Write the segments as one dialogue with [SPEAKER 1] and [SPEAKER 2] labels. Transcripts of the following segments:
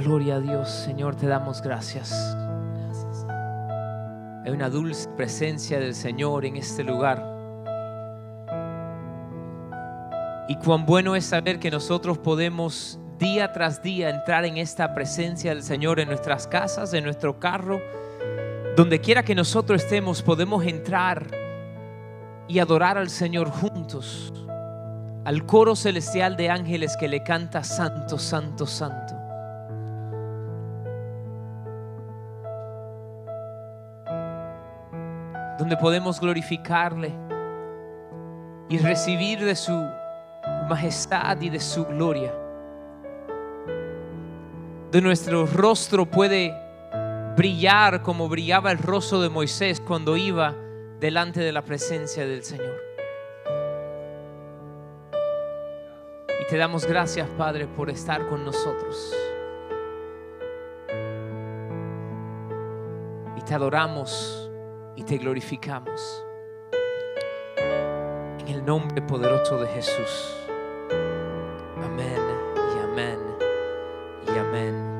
[SPEAKER 1] Gloria a Dios, Señor, te damos gracias. Hay una dulce presencia del Señor en este lugar. Y cuán bueno es saber que nosotros podemos día tras día entrar en esta presencia del Señor en nuestras casas, en nuestro carro, donde quiera que nosotros estemos, podemos entrar y adorar al Señor juntos, al coro celestial de ángeles que le canta Santo, Santo, Santo. Donde podemos glorificarle y recibir de su majestad y de su gloria de nuestro rostro puede brillar como brillaba el rostro de Moisés cuando iba delante de la presencia del Señor. Y te damos gracias, Padre, por estar con nosotros. Y te adoramos y te glorificamos. En el nombre poderoso de Jesús.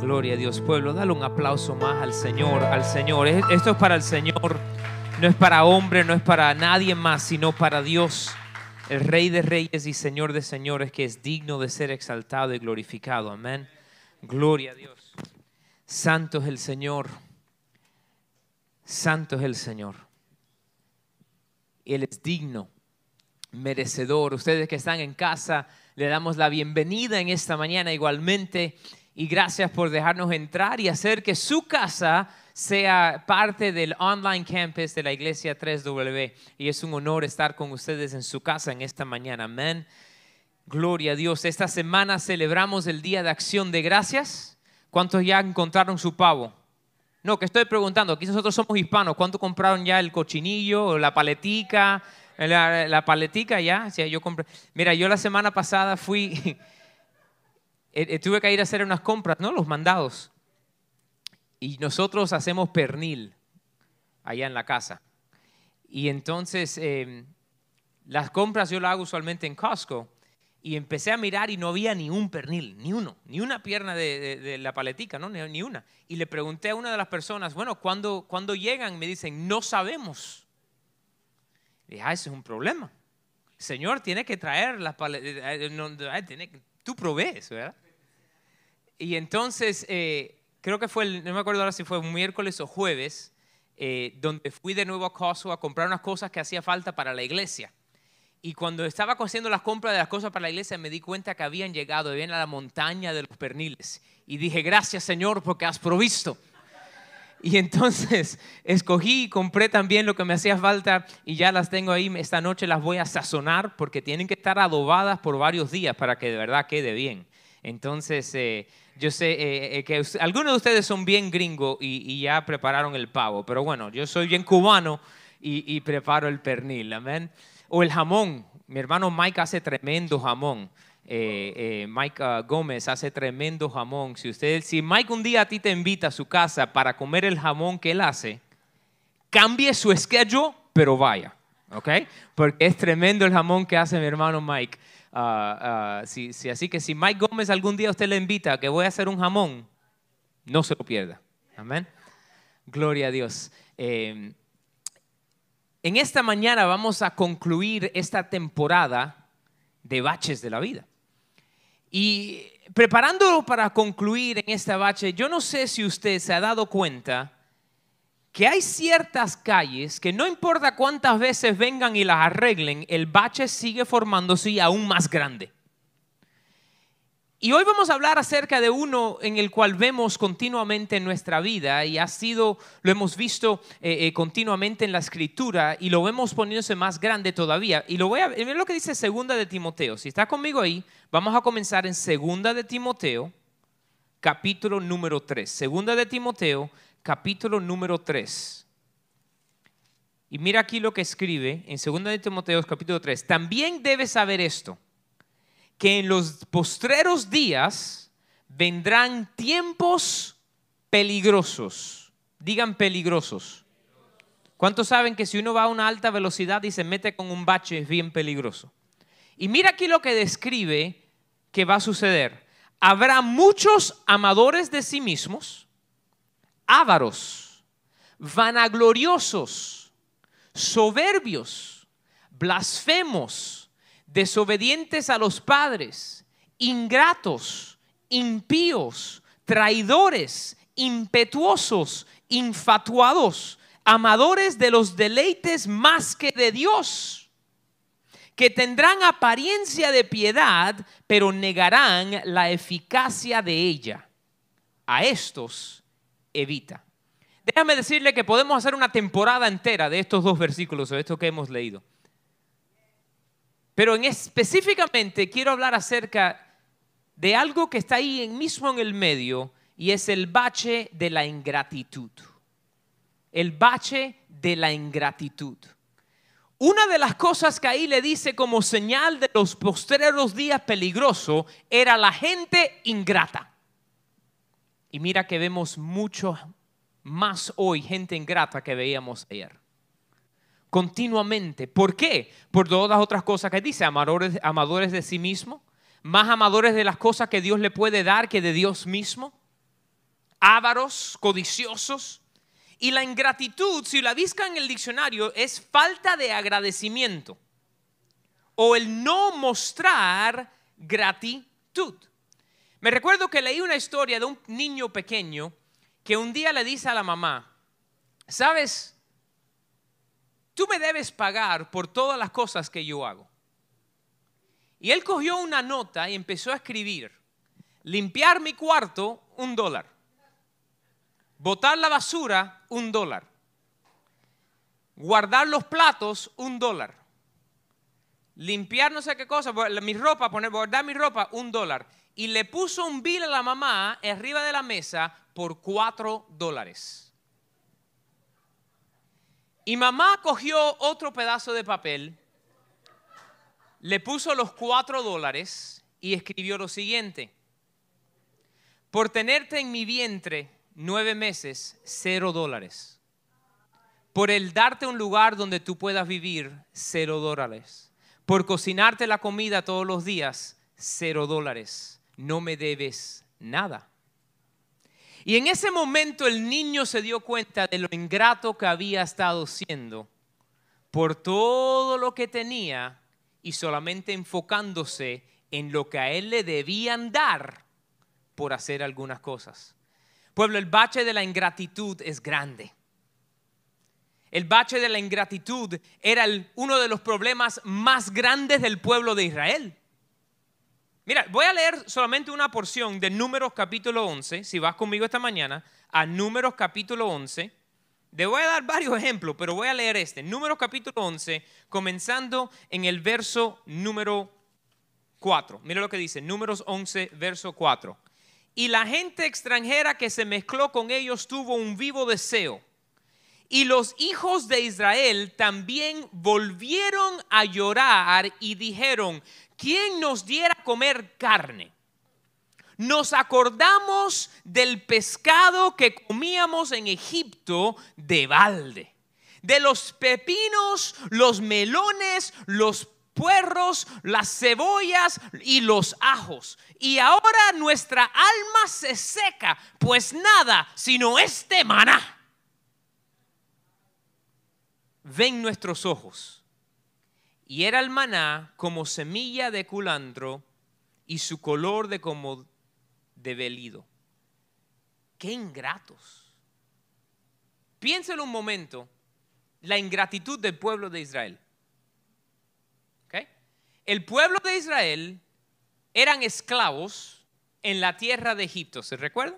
[SPEAKER 1] Gloria a Dios, pueblo. Dale un aplauso más al Señor, al Señor. Esto es para el Señor. No es para hombre, no es para nadie más, sino para Dios, el Rey de Reyes y Señor de Señores, que es digno de ser exaltado y glorificado. Amén. Gloria a Dios. Santo es el Señor. Santo es el Señor. Él es digno, merecedor. Ustedes que están en casa, le damos la bienvenida en esta mañana igualmente y gracias por dejarnos entrar y hacer que su casa sea parte del online campus de la iglesia 3W. Y es un honor estar con ustedes en su casa en esta mañana. Amén. Gloria a Dios. Esta semana celebramos el Día de Acción de Gracias. ¿Cuántos ya encontraron su pavo? No, que estoy preguntando, aquí nosotros somos hispanos, ¿cuántos compraron ya el cochinillo o la paletica? La, paletica ya, sí, yo compré. Mira, yo la semana pasada fui, Eh, eh, tuve que ir a hacer unas compras, ¿no? Los mandados. Y nosotros hacemos pernil allá en la casa. Y entonces em, las compras yo las hago usualmente en Costco. Y empecé a mirar y no había ni un pernil, ni uno, ni una pierna de, la paletica, ¿no? Ni, una. Y le pregunté a una de las personas, bueno, ¿cuándo, cuando llegan? Me dicen, no sabemos. Y dije, ah, ese es un problema. Señor, tiene que traer las paletas, eh, tú provees, ¿verdad? Y entonces, eh, creo que fue, no me acuerdo ahora si fue un miércoles o jueves, eh, donde fui de nuevo a Costco a comprar unas cosas que hacía falta para la iglesia. Y cuando estaba haciendo las compras de las cosas para la iglesia, me di cuenta que habían llegado, habían a la montaña de los perniles. Y dije, gracias Señor, porque has provisto. Y entonces escogí y compré también lo que me hacía falta y ya las tengo ahí. Esta noche las voy a sazonar porque tienen que estar adobadas por varios días para que de verdad quede bien. Entonces, eh, yo sé eh, eh, que algunos de ustedes son bien gringos y, ya prepararon el pavo, pero bueno, yo soy bien cubano y, preparo el pernil, amén. O el jamón, mi hermano Mike hace tremendo jamón. Mike ah, Gómez hace tremendo jamón. Si, usted, si Mike un día a ti te invita a su casa para comer el jamón que él hace, cambie su schedule, pero vaya, ¿ok? Porque es tremendo el jamón que hace mi hermano Mike. Ah, ah, sí, así que si Mike Gómez algún día usted le invita a que voy a hacer un jamón, no se lo pierda. Amén. Gloria a Dios. Em, en esta mañana vamos a concluir esta temporada de baches de la vida. Y preparándolo para concluir en esta bache, yo no sé si usted se ha dado cuenta que hay ciertas calles que no importa cuántas veces vengan y las arreglen, el bache sigue formándose aún más grande. Y hoy vamos a hablar acerca de uno en el cual vemos continuamente en nuestra vida y ha sido, lo hemos visto eh, eh, continuamente en la escritura y lo vemos poniéndose más grande todavía. Y lo voy a ver lo que dice Segunda de Timoteo. Si está conmigo ahí, vamos a comenzar en Segunda de Timoteo, capítulo número 3. Segunda de Timoteo, capítulo número 3. Y mira aquí lo que escribe en 2 de Timoteo capítulo 3. También debes saber esto, que en los postreros días vendrán tiempos peligrosos. Digan peligrosos. ¿Cuántos saben que si uno va a una alta velocidad y se mete con un bache es bien peligroso? Y mira aquí lo que describe que va a suceder. habrá muchos amadores de sí mismos, ávaros, vanagloriosos, soberbios, blasfemos, desobedientes a los padres, ingratos, impíos, traidores, impetuosos, infatuados, amadores de los deleites más que de Dios, que tendrán apariencia de piedad, pero negarán la eficacia de ella. A estos evita. Déjame decirle que podemos hacer una temporada entera de estos dos versículos o de esto que hemos leído. Pero en específicamente quiero hablar acerca de algo que está ahí mismo en el medio y es el bache de la ingratitud. El bache de la ingratitud. Una de las cosas que ahí le dice como señal de los postreros días peligrosos era la gente ingrata. Y mira que vemos mucho más hoy gente ingrata que veíamos ayer. Continuamente. ¿Por qué? Por todas las otras cosas que dice, amadores, amadores de sí mismo, más amadores de las cosas que Dios le puede dar que de Dios mismo, ávaros, codiciosos, y la ingratitud, si la busca en el diccionario, es falta de agradecimiento o el no mostrar gratitud. Me recuerdo que leí una historia de un niño pequeño que un día le dice a la mamá, sabes, tú me debes pagar por todas las cosas que yo hago. Y él cogió una nota y empezó a escribir, limpiar mi cuarto, un dólar Botar la basura, un dólar. Guardar los platos, un dólar. Limpiar no sé qué cosa, mi ropa, poner, guardar mi ropa, un dólar. Y le puso un bill a la mamá arriba de la mesa por cuatro dólares. Y mamá cogió otro pedazo de papel, le puso los cuatro dólares y escribió lo siguiente. Por tenerte en mi vientre, nueve meses, cero dólares. Por el darte un lugar donde tú puedas vivir, cero dólares. Por cocinarte la comida todos los días, cero dólares. No me debes nada. Y en ese momento el niño se dio cuenta de lo ingrato que había estado siendo por todo lo que tenía y solamente enfocándose en lo que a él le debían dar por hacer algunas cosas. Pueblo, el bache de la ingratitud es grande. El bache de la ingratitud era uno de los problemas más grandes del pueblo de Israel. Mira, voy a leer solamente una porción de Números capítulo 11, si vas conmigo esta mañana, a Números capítulo 11. Te voy a dar varios ejemplos, pero voy a leer este. Números capítulo 11, comenzando en el verso número 4. Mira lo que dice, Números 11, verso 4 y la gente extranjera que se mezcló con ellos tuvo un vivo deseo. Y los hijos de Israel también volvieron a llorar y dijeron, ¿quién nos diera comer carne? Nos acordamos del pescado que comíamos en Egipto de balde, de los pepinos, los melones, los puerros, las cebollas y los ajos. Y ahora nuestra alma se seca, pues nada sino este maná. Ven nuestros ojos. Y era el maná como semilla de culantro y su color de como de velido. Qué ingratos. Piénselo un momento, la ingratitud del pueblo de Israel el pueblo de Israel eran esclavos en la tierra de Egipto, ¿se recuerda?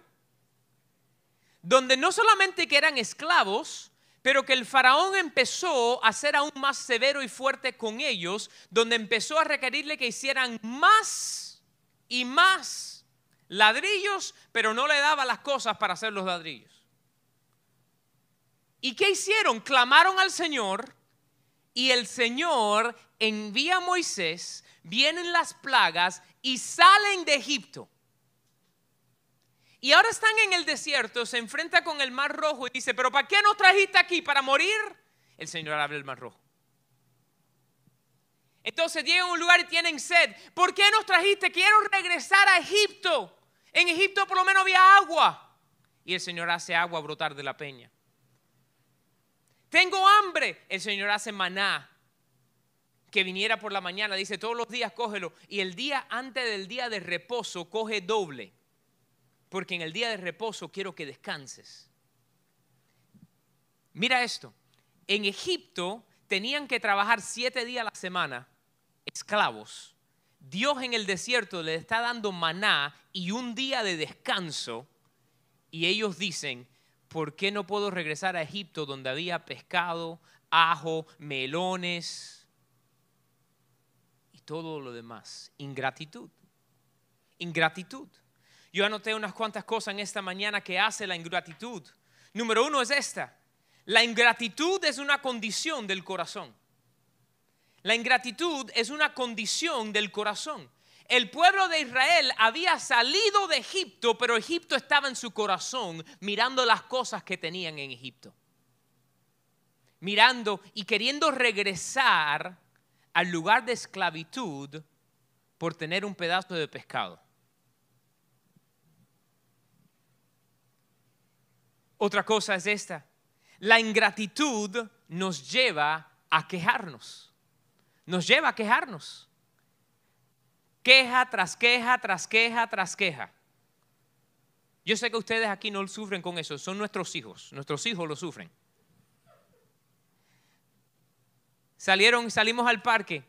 [SPEAKER 1] Donde no solamente que eran esclavos, pero que el faraón empezó a ser aún más severo y fuerte con ellos, donde empezó a requerirle que hicieran más y más ladrillos, pero no le daba las cosas para hacer los ladrillos. ¿Y qué hicieron? Clamaron al Señor y el Señor envía a Moisés, vienen las plagas y salen de Egipto. Y ahora están en el desierto, se enfrenta con el mar rojo y dice, pero ¿para qué nos trajiste aquí? ¿Para morir? El Señor abre el mar rojo. Entonces llegan a un lugar y tienen sed. ¿Por qué nos trajiste? Quiero regresar a Egipto. En Egipto por lo menos había agua. Y el Señor hace agua brotar de la peña. Tengo hambre. El Señor hace maná. Que viniera por la mañana. Dice, todos los días cógelo. Y el día antes del día de reposo coge doble. Porque en el día de reposo quiero que descanses. Mira esto. En Egipto tenían que trabajar siete días a la semana esclavos, Dios en el desierto le está dando maná y un día de descanso y ellos dicen, ¿por qué no puedo regresar a Egipto donde había pescado, ajo, melones y todo lo demás? Ingratitud. Ingratitud. Yo anoté unas cuantas cosas en esta mañana que hace la ingratitud. Número uno es esta. La ingratitud es una condición del corazón. La ingratitud es una condición del corazón. El pueblo de Israel había salido de Egipto, pero Egipto estaba en su corazón mirando las cosas que tenían en Egipto. Mirando y queriendo regresar al lugar de esclavitud por tener un pedazo de pescado. Otra cosa es esta. La ingratitud nos lleva a quejarnos nos lleva a quejarnos. Queja tras queja, tras queja, tras queja. Yo sé que ustedes aquí no sufren con eso, son nuestros hijos, nuestros hijos lo sufren. Salieron, salimos al parque,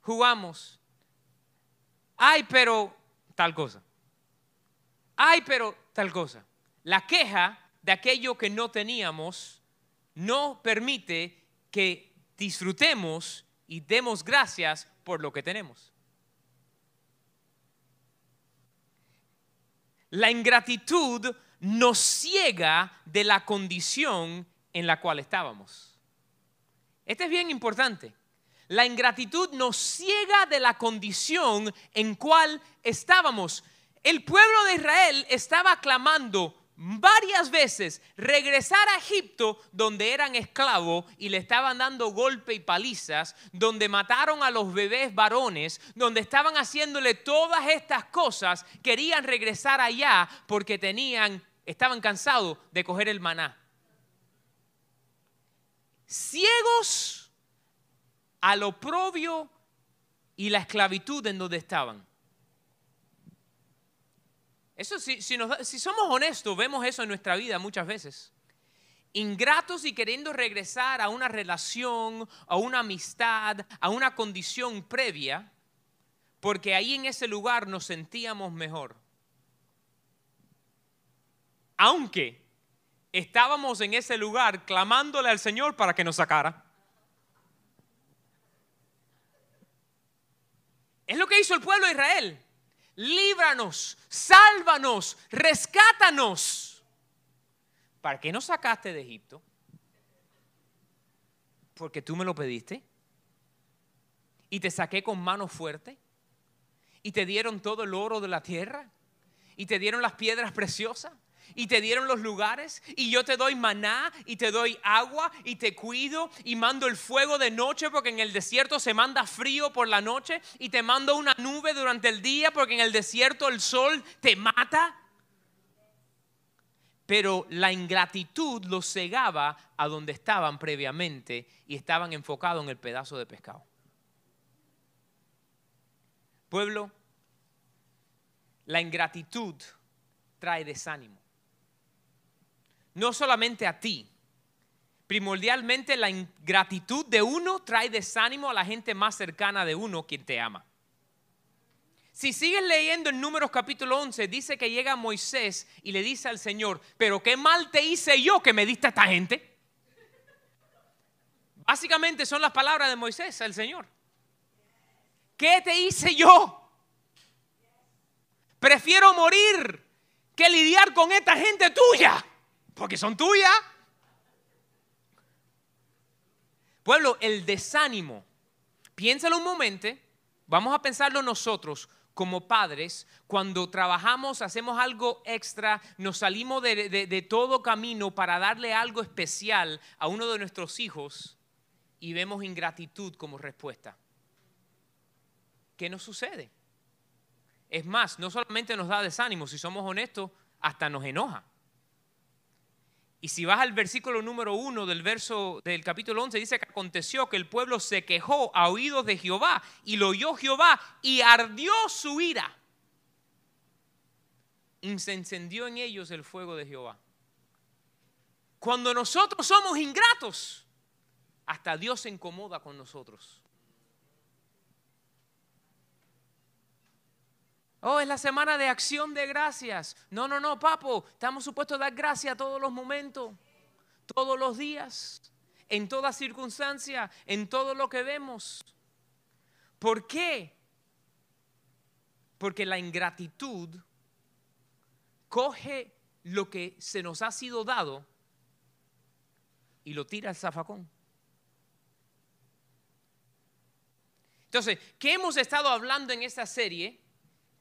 [SPEAKER 1] jugamos. Ay, pero tal cosa. Ay, pero tal cosa. La queja de aquello que no teníamos no permite que disfrutemos y demos gracias por lo que tenemos. La ingratitud nos ciega de la condición en la cual estábamos. Este es bien importante. La ingratitud nos ciega de la condición en cual estábamos. El pueblo de Israel estaba clamando varias veces regresar a Egipto donde eran esclavos y le estaban dando golpe y palizas, donde mataron a los bebés varones, donde estaban haciéndole todas estas cosas, querían regresar allá porque tenían estaban cansados de coger el maná. Ciegos al oprobio y la esclavitud en donde estaban. Eso si, si somos honestos, vemos eso en nuestra vida muchas veces. Ingratos y queriendo regresar a una relación, a una amistad, a una condición previa, porque ahí en ese lugar nos sentíamos mejor. Aunque estábamos en ese lugar clamándole al Señor para que nos sacara. Es lo que hizo el pueblo de Israel líbranos, sálvanos, rescátanos. ¿Para qué nos sacaste de Egipto? Porque tú me lo pediste. Y te saqué con mano fuerte. Y te dieron todo el oro de la tierra. Y te dieron las piedras preciosas y te dieron los lugares y yo te doy maná y te doy agua y te cuido y mando el fuego de noche porque en el desierto se manda frío por la noche y te mando una nube durante el día porque en el desierto el sol te mata. Pero la ingratitud los cegaba a donde estaban previamente y estaban enfocados en el pedazo de pescado. Pueblo, la ingratitud trae desánimo no solamente a ti. Primordialmente la ingratitud de uno trae desánimo a la gente más cercana de uno quien te ama. Si sigues leyendo en Números capítulo 11, dice que llega Moisés y le dice al Señor, pero qué mal te hice yo que me diste a esta gente. Básicamente son las palabras de Moisés al Señor. ¿Qué te hice yo? Prefiero morir que lidiar con esta gente tuya porque son tuyas. Pueblo, el desánimo, piénsalo un momento, vamos a pensarlo nosotros como padres, cuando trabajamos, hacemos algo extra, nos salimos de, de, todo camino para darle algo especial a uno de nuestros hijos y vemos ingratitud como respuesta. ¿qué nos sucede? Es más, no solamente nos da desánimo, si somos honestos, hasta nos enoja. Y si vas al versículo número uno del verso del capítulo 11, dice que aconteció que el pueblo se quejó a oídos de Jehová y lo oyó Jehová y ardió su ira. Y se encendió en ellos el fuego de Jehová. Cuando nosotros somos ingratos, hasta Dios se incomoda con nosotros. Oh, es la semana de acción de gracias. No, no, no, papo. Estamos supuestos a dar gracias todos los momentos, todos los días, en toda circunstancia, en todo lo que vemos. ¿Por qué? Porque la ingratitud coge lo que se nos ha sido dado y lo tira al zafacón. Entonces, ¿qué hemos estado hablando en esta serie?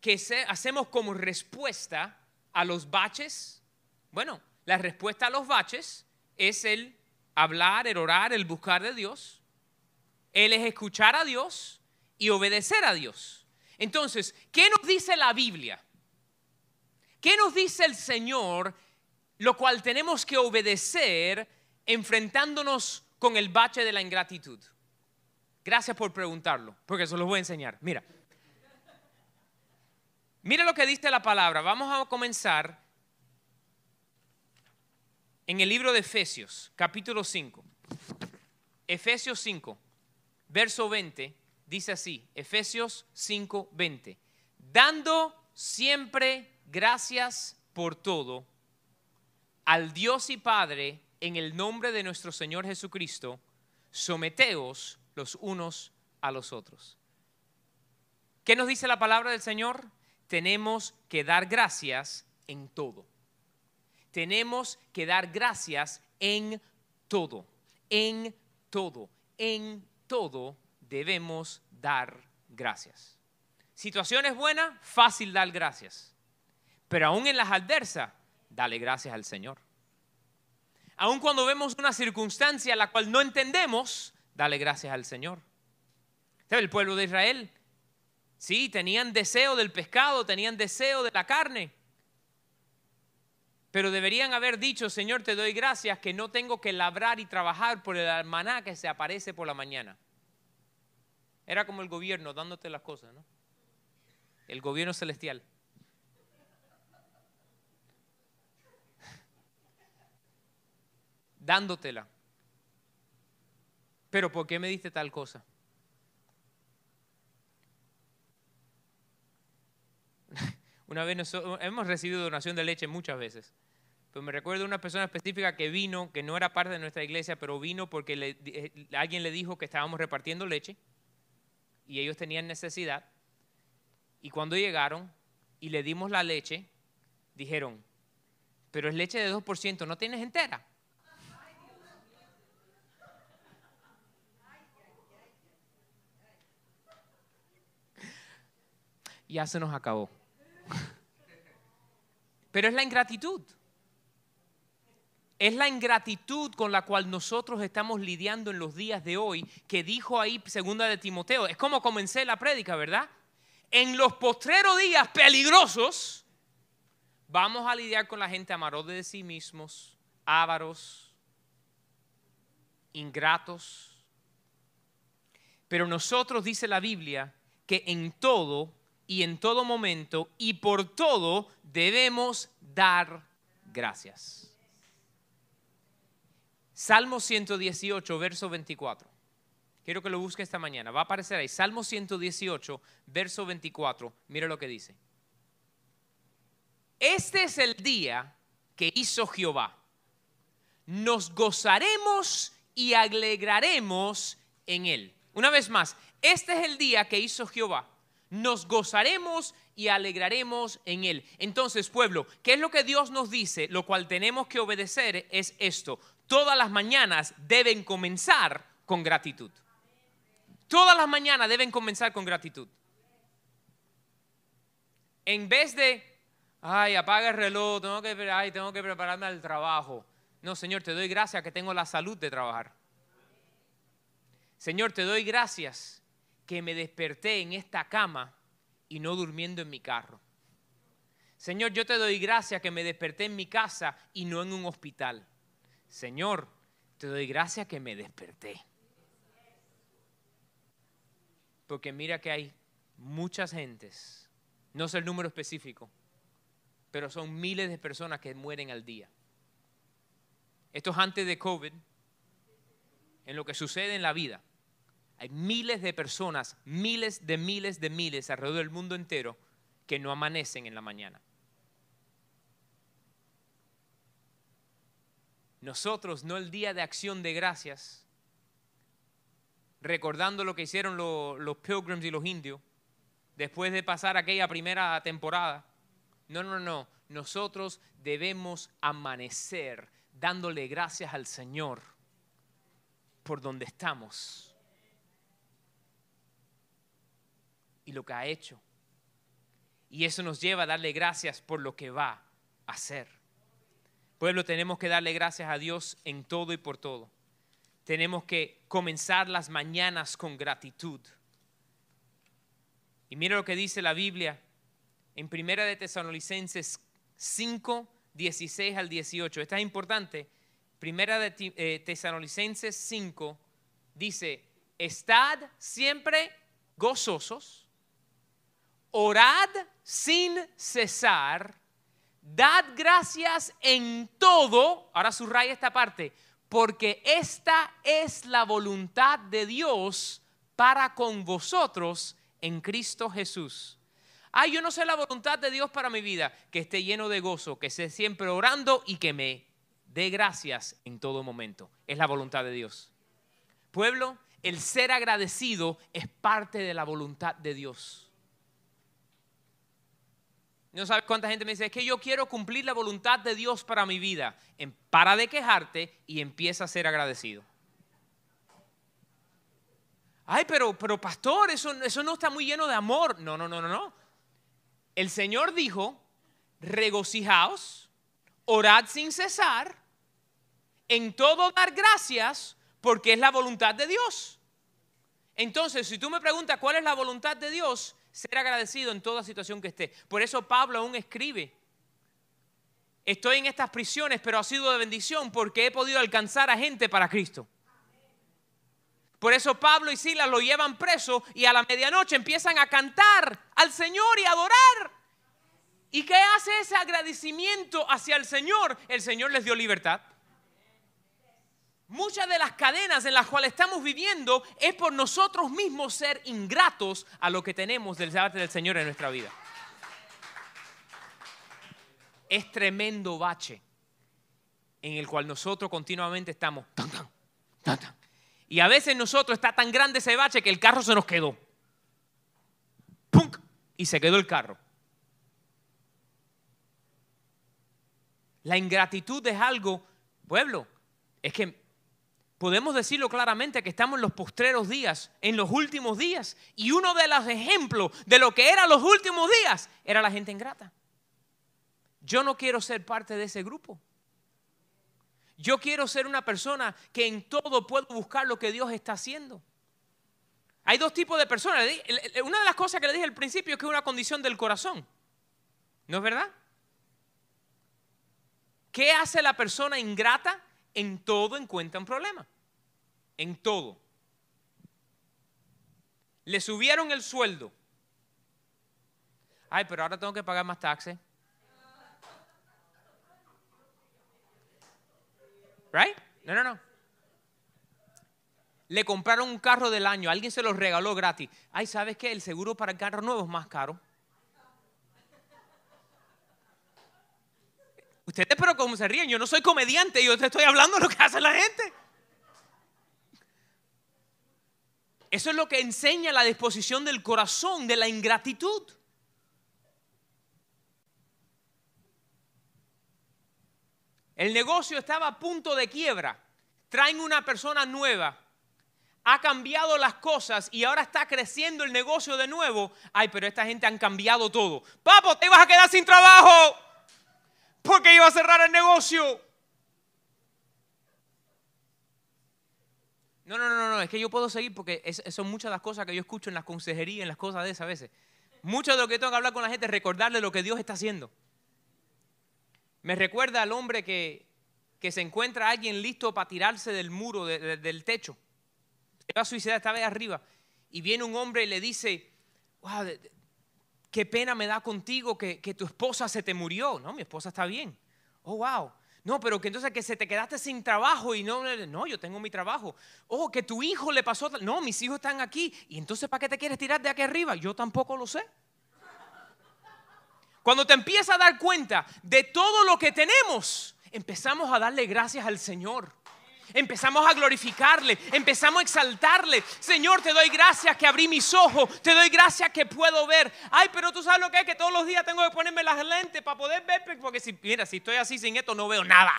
[SPEAKER 1] Que hacemos como respuesta a los baches? Bueno, la respuesta a los baches es el hablar, el orar, el buscar de Dios. Él es escuchar a Dios y obedecer a Dios. Entonces, ¿qué nos dice la Biblia? ¿Qué nos dice el Señor, lo cual tenemos que obedecer enfrentándonos con el bache de la ingratitud? Gracias por preguntarlo, porque eso lo voy a enseñar. Mira, Mira lo que dice la palabra. Vamos a comenzar en el libro de Efesios, capítulo 5. Efesios 5, verso 20, dice así, Efesios 5, 20. Dando siempre gracias por todo al Dios y Padre en el nombre de nuestro Señor Jesucristo, someteos los unos a los otros. ¿Qué nos dice la palabra del Señor? Tenemos que dar gracias en todo. Tenemos que dar gracias en todo, en todo, en todo debemos dar gracias. Situaciones buenas, fácil dar gracias. Pero aún en las adversas, dale gracias al Señor. Aún cuando vemos una circunstancia la cual no entendemos, dale gracias al Señor. El pueblo de Israel Sí, tenían deseo del pescado, tenían deseo de la carne. Pero deberían haber dicho, Señor, te doy gracias que no tengo que labrar y trabajar por el maná que se aparece por la mañana. Era como el gobierno dándote las cosas, ¿no? El gobierno celestial. Dándotela. Pero ¿por qué me diste tal cosa? Una vez hemos recibido donación de leche muchas veces. Pero me recuerdo una persona específica que vino, que no era parte de nuestra iglesia, pero vino porque eh, alguien le dijo que estábamos repartiendo leche y ellos tenían necesidad. Y cuando llegaron y le dimos la leche, dijeron, pero es leche de 2%, ¿no tienes entera? Ya se nos acabó. Pero es la ingratitud. Es la ingratitud con la cual nosotros estamos lidiando en los días de hoy, que dijo ahí segunda de Timoteo. Es como comencé la prédica, ¿verdad? En los postreros días peligrosos, vamos a lidiar con la gente amarosa de sí mismos, ávaros, ingratos. Pero nosotros, dice la Biblia, que en todo y en todo momento y por todo debemos dar gracias. Salmo 118, verso 24. Quiero que lo busque esta mañana. Va a aparecer ahí. Salmo 118, verso 24. Mire lo que dice. Este es el día que hizo Jehová. Nos gozaremos y alegraremos en él. Una vez más, este es el día que hizo Jehová nos gozaremos y alegraremos en Él. Entonces, pueblo, ¿qué es lo que Dios nos dice? Lo cual tenemos que obedecer es esto. Todas las mañanas deben comenzar con gratitud. Todas las mañanas deben comenzar con gratitud. En vez de, ay, apaga el reloj, tengo que, ay, tengo que prepararme al trabajo. No, Señor, te doy gracias que tengo la salud de trabajar. Señor, te doy gracias que me desperté en esta cama y no durmiendo en mi carro. Señor, yo te doy gracias que me desperté en mi casa y no en un hospital. Señor, te doy gracias que me desperté. Porque mira que hay muchas gentes, no sé el número específico, pero son miles de personas que mueren al día. Esto es antes de COVID, en lo que sucede en la vida. Hay miles de personas, miles de miles de miles alrededor del mundo entero que no amanecen en la mañana. Nosotros, no el día de acción de gracias, recordando lo que hicieron los, pilgrims y los indios, después de pasar aquella primera temporada. No, no, no. Nosotros debemos amanecer dándole gracias al Señor por donde estamos y lo que ha hecho. Y eso nos lleva a darle gracias por lo que va a hacer. Pueblo, tenemos que darle gracias a Dios en todo y por todo. Tenemos que comenzar las mañanas con gratitud. Y mira lo que dice la Biblia en Primera de Tesalonicenses 5, 16 al 18. Esta es importante. Primera de eh, Tesalonicenses 5 dice, estad siempre gozosos, orad sin cesar, dad gracias en todo, ahora subraya esta parte, porque esta es la voluntad de Dios para con vosotros en Cristo Jesús. Ay, yo no sé la voluntad de Dios para mi vida, que esté lleno de gozo, que esté siempre orando y que me dé gracias en todo momento. Es la voluntad de Dios. Pueblo, el ser agradecido es parte de la voluntad de Dios. No sabes cuánta gente me dice, es que yo quiero cumplir la voluntad de Dios para mi vida. para de quejarte y empieza a ser agradecido. Ay, pero, pero pastor, eso, eso no está muy lleno de amor. No, no, no, no, no. El Señor dijo, regocijaos, orad sin cesar, en todo dar gracias, porque es la voluntad de Dios. Entonces, si tú me preguntas cuál es la voluntad de Dios, ser agradecido en toda situación que esté. Por eso Pablo aún escribe, estoy en estas prisiones, pero ha sido de bendición porque he podido alcanzar a gente para Cristo. Por eso Pablo y Silas lo llevan preso y a la medianoche empiezan a cantar al Señor y a adorar. ¿Y qué hace ese agradecimiento hacia el Señor? El Señor les dio libertad. Muchas de las cadenas en las cuales estamos viviendo es por nosotros mismos ser ingratos a lo que tenemos del debate del Señor en nuestra vida. Es tremendo bache en el cual nosotros continuamente estamos y a veces nosotros está tan grande ese bache que el carro se nos quedó. ¡Pum! Y se quedó el carro. La ingratitud es algo, pueblo, es que podemos decirlo claramente que estamos en los postreros días, en los últimos días. Y uno de los ejemplos de lo que eran los últimos días era la gente ingrata. Yo no quiero ser parte de ese grupo. Yo quiero ser una persona que en todo puedo buscar lo que Dios está haciendo. Hay dos tipos de personas. Una de las cosas que le dije al principio es que es una condición del corazón. ¿No es verdad? ¿Qué hace la persona ingrata? En todo encuentra un problema. En todo. Le subieron el sueldo. Ay, pero ahora tengo que pagar más taxes. Right? No, no, no. Le compraron un carro del año, alguien se lo regaló gratis. Ay, ¿sabes qué? El seguro para el carro nuevo es más caro. Ustedes, pero como se ríen, yo no soy comediante, yo te estoy hablando de lo que hace la gente. Eso es lo que enseña la disposición del corazón, de la ingratitud. El negocio estaba a punto de quiebra. Traen una persona nueva. Ha cambiado las cosas y ahora está creciendo el negocio de nuevo. Ay, pero esta gente han cambiado todo. Papo, te ibas a quedar sin trabajo. Porque iba a cerrar el negocio. No, no, no, no, es que yo puedo seguir porque es, son muchas las cosas que yo escucho en las consejerías, en las cosas de esas a veces. Mucho de lo que tengo que hablar con la gente es recordarle lo que Dios está haciendo. Me recuerda al hombre que, que se encuentra alguien listo para tirarse del muro, del techo. Se va a suicidar esta vez arriba. Y viene un hombre y le dice, wow, qué pena me da contigo que, que tu esposa se te murió. No, mi esposa está bien. Oh, wow. No, pero que entonces que se te quedaste sin trabajo y no, no, yo tengo mi trabajo. Oh, que tu hijo le pasó, no, mis hijos están aquí. Y entonces, ¿para qué te quieres tirar de aquí arriba? Yo tampoco lo sé. Cuando te empiezas a dar cuenta de todo lo que tenemos, empezamos a darle gracias al Señor. Empezamos a glorificarle, empezamos a exaltarle. Señor, te doy gracias que abrí mis ojos, te doy gracias que puedo ver. Ay, pero tú sabes lo que es que todos los días tengo que ponerme las lentes para poder ver, porque si, mira, si estoy así sin esto no veo nada.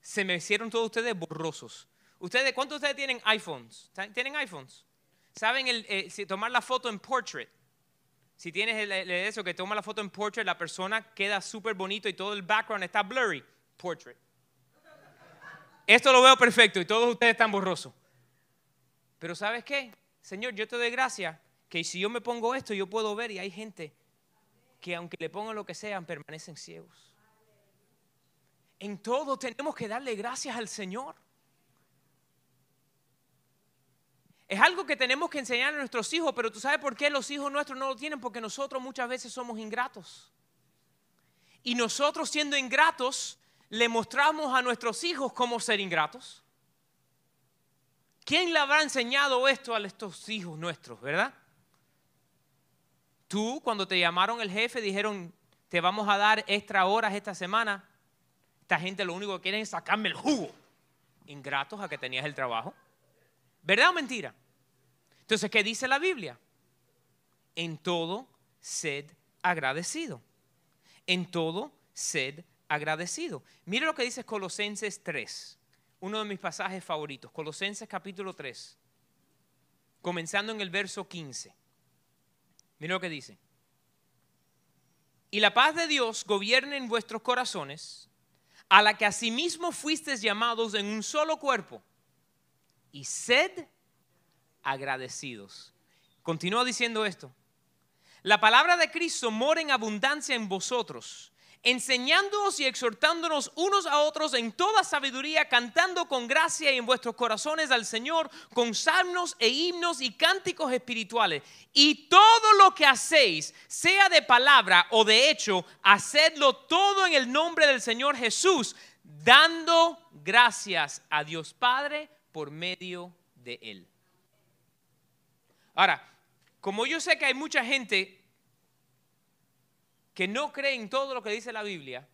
[SPEAKER 1] Se me hicieron todos ustedes borrosos. Ustedes, ¿cuántos de ustedes tienen iPhones? ¿Tienen iPhones? ¿Saben el, eh, tomar la foto en portrait? Si tienes el, eso que toma la foto en portrait, la persona queda súper bonito y todo el background está blurry. Portrait. Esto lo veo perfecto y todos ustedes están borrosos. Pero ¿sabes qué? Señor, yo te doy gracias que si yo me pongo esto, yo puedo ver y hay gente que aunque le pongan lo que sea, permanecen ciegos. En todo tenemos que darle gracias al Señor. Es algo que tenemos que enseñar a nuestros hijos, pero tú sabes por qué los hijos nuestros no lo tienen, porque nosotros muchas veces somos ingratos. Y nosotros siendo ingratos, le mostramos a nuestros hijos cómo ser ingratos? ¿Quién le habrá enseñado esto a estos hijos nuestros, verdad? Tú, cuando te llamaron el jefe, dijeron, te vamos a dar extra horas esta semana. Esta gente lo único que quiere es sacarme el jugo. Ingratos a que tenías el trabajo. ¿Verdad o mentira? Entonces, ¿qué dice la Biblia? En todo, sed agradecido. En todo, sed agradecido. Mire lo que dice Colosenses 3, uno de mis pasajes favoritos, Colosenses capítulo 3, comenzando en el verso 15. Mire lo que dice. Y la paz de Dios gobierne en vuestros corazones, a la que asimismo fuisteis llamados en un solo cuerpo, y sed agradecidos. Continúa diciendo esto. La palabra de Cristo mora en abundancia en vosotros enseñándonos y exhortándonos unos a otros en toda sabiduría, cantando con gracia y en vuestros corazones al Señor, con salmos e himnos y cánticos espirituales. Y todo lo que hacéis, sea de palabra o de hecho, hacedlo todo en el nombre del Señor Jesús, dando gracias a Dios Padre por medio de Él. Ahora, como yo sé que hay mucha gente que no creen todo lo que dice la Biblia,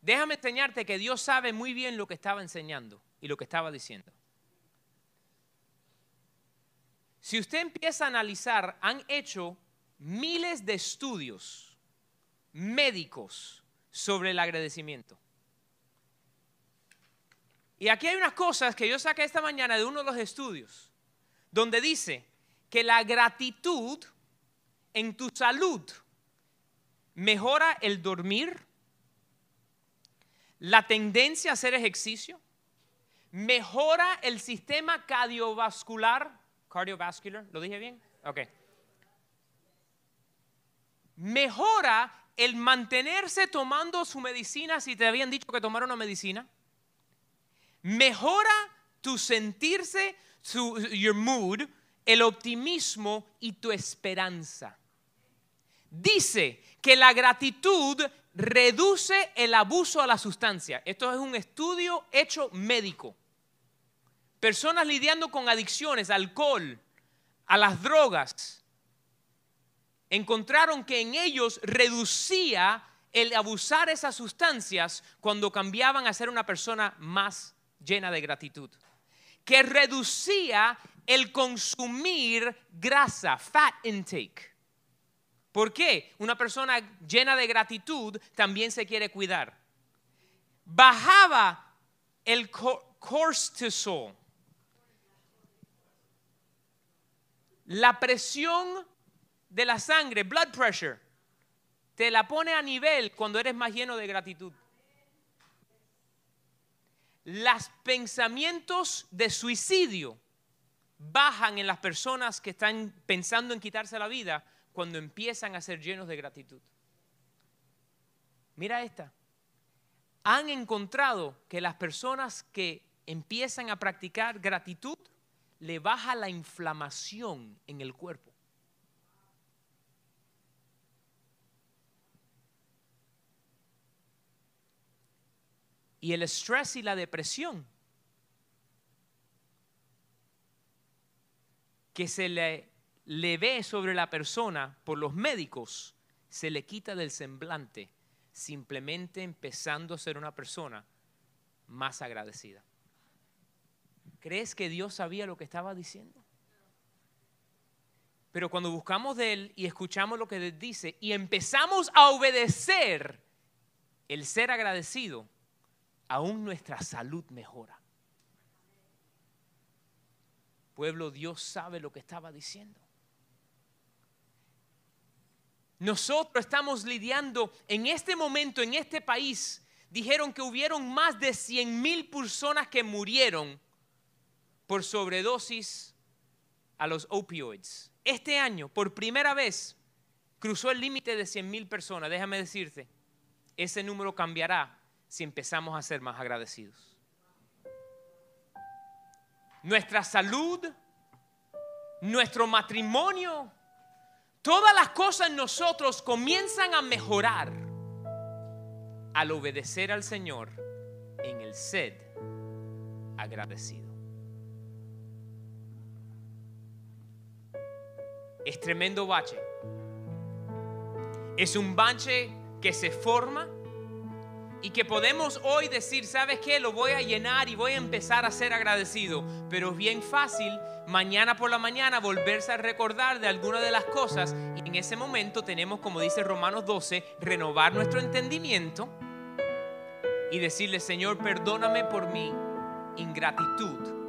[SPEAKER 1] déjame enseñarte que Dios sabe muy bien lo que estaba enseñando y lo que estaba diciendo. Si usted empieza a analizar, han hecho miles de estudios médicos sobre el agradecimiento. Y aquí hay unas cosas que yo saqué esta mañana de uno de los estudios, donde dice que la gratitud en tu salud mejora el dormir, la tendencia a hacer ejercicio, mejora el sistema cardiovascular, cardiovascular, ¿lo dije bien? Ok. Mejora el mantenerse tomando su medicina si te habían dicho que tomara una medicina. Mejora tu sentirse, su, your mood, el optimismo y tu esperanza dice que la gratitud reduce el abuso a la sustancia. Esto es un estudio hecho médico. Personas lidiando con adicciones, alcohol, a las drogas, encontraron que en ellos reducía el abusar esas sustancias cuando cambiaban a ser una persona más llena de gratitud. Que reducía el consumir grasa, fat intake ¿Por qué? Una persona llena de gratitud también se quiere cuidar. Bajaba el cortisol, la presión de la sangre, blood pressure, te la pone a nivel cuando eres más lleno de gratitud. los pensamientos de suicidio bajan en las personas que están pensando en quitarse la vida cuando empiezan a ser llenos de gratitud. Mira esta. Han encontrado que las personas que empiezan a practicar gratitud le baja la inflamación en el cuerpo. Y el estrés y la depresión que se le, le ve sobre la persona por los médicos se le quita del semblante, simplemente empezando a ser una persona más agradecida. ¿Crees que Dios sabía lo que estaba diciendo? Pero cuando buscamos de Él y escuchamos lo que Él dice y empezamos a obedecer el ser agradecido, aún nuestra salud mejora. Pueblo, Dios sabe lo que estaba diciendo. Nosotros estamos lidiando en este momento, en este país, dijeron que hubieron más de 100 mil personas que murieron por sobredosis a los opioids. Este año, por primera vez, cruzó el límite de 100 mil personas. Déjame decirte, ese número cambiará si empezamos a ser más agradecidos nuestra salud, nuestro matrimonio, todas las cosas en nosotros comienzan a mejorar al obedecer al Señor en el sed agradecido. Es tremendo bache. Es un bache que se forma y que podemos hoy decir, ¿sabes qué? Lo voy a llenar y voy a empezar a ser agradecido. Pero es bien fácil mañana por la mañana volverse a recordar de alguna de las cosas y en ese momento tenemos, como dice Romanos 12, renovar nuestro entendimiento y decirle, Señor, perdóname por mi ingratitud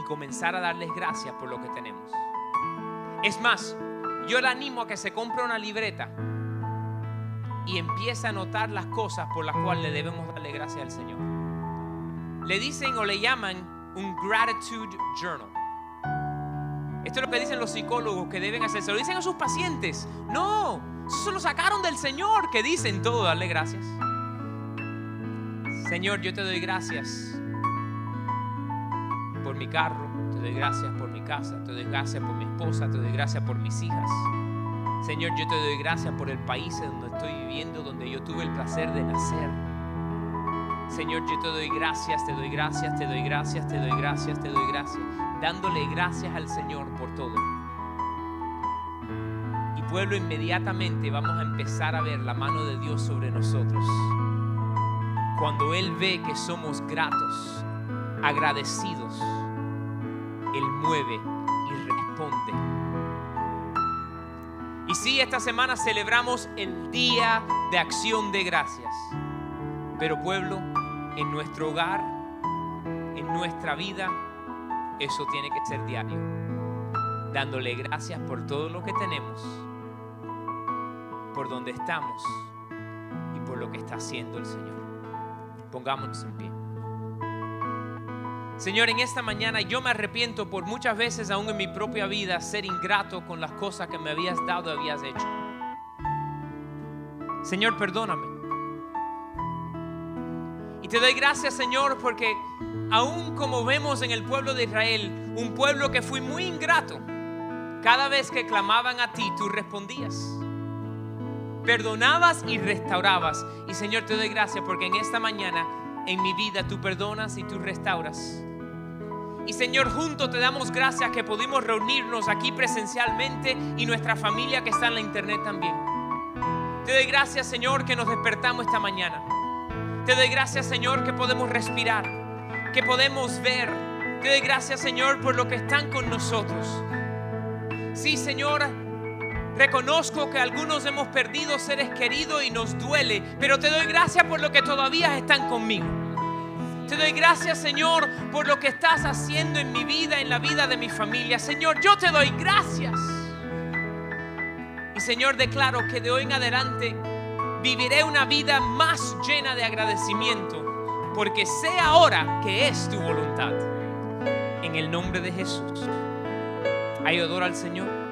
[SPEAKER 1] y comenzar a darles gracias por lo que tenemos. Es más, yo le animo a que se compre una libreta y empieza a notar las cosas por las cuales le debemos darle gracias al Señor. Le dicen o le llaman un gratitude journal. Esto es lo que dicen los psicólogos que deben hacer. Se lo dicen a sus pacientes. No, eso se lo sacaron del Señor que dicen todo, darle gracias. Señor, yo te doy gracias por mi carro, te doy gracias por mi casa, te doy gracias por mi esposa, te doy gracias por mis hijas. Señor, yo te doy gracias por el país en donde estoy viviendo, donde yo tuve el placer de nacer. Señor, yo te doy gracias, te doy gracias, te doy gracias, te doy gracias, te doy gracias, dándole gracias al Señor por todo. Y pueblo, inmediatamente vamos a empezar a ver la mano de Dios sobre nosotros. Cuando Él ve que somos gratos, agradecidos, Él mueve y responde y sí, esta semana celebramos el Día de Acción de Gracias. Pero pueblo, en nuestro hogar, en nuestra vida, eso tiene que ser diario. Dándole gracias por todo lo que tenemos, por donde estamos y por lo que está haciendo el Señor. Pongámonos en pie. Señor, en esta mañana yo me arrepiento por muchas veces, aún en mi propia vida, ser ingrato con las cosas que me habías dado y habías hecho. Señor, perdóname. Y te doy gracias, Señor, porque aún como vemos en el pueblo de Israel, un pueblo que fui muy ingrato, cada vez que clamaban a ti, tú respondías. Perdonabas y restaurabas. Y Señor, te doy gracias porque en esta mañana en mi vida tú perdonas y tú restauras. Y Señor, juntos te damos gracias que pudimos reunirnos aquí presencialmente y nuestra familia que está en la internet también. Te doy gracias, Señor, que nos despertamos esta mañana. Te doy gracias, Señor, que podemos respirar, que podemos ver. Te doy gracias, Señor, por lo que están con nosotros. Sí, Señor, reconozco que algunos hemos perdido seres queridos y nos duele, pero te doy gracias por lo que todavía están conmigo. Te doy gracias, Señor, por lo que estás haciendo en mi vida, en la vida de mi familia. Señor, yo te doy gracias. Y Señor, declaro que de hoy en adelante viviré una vida más llena de agradecimiento porque sé ahora que es tu voluntad. En el nombre de Jesús. ¿Hay odor al Señor?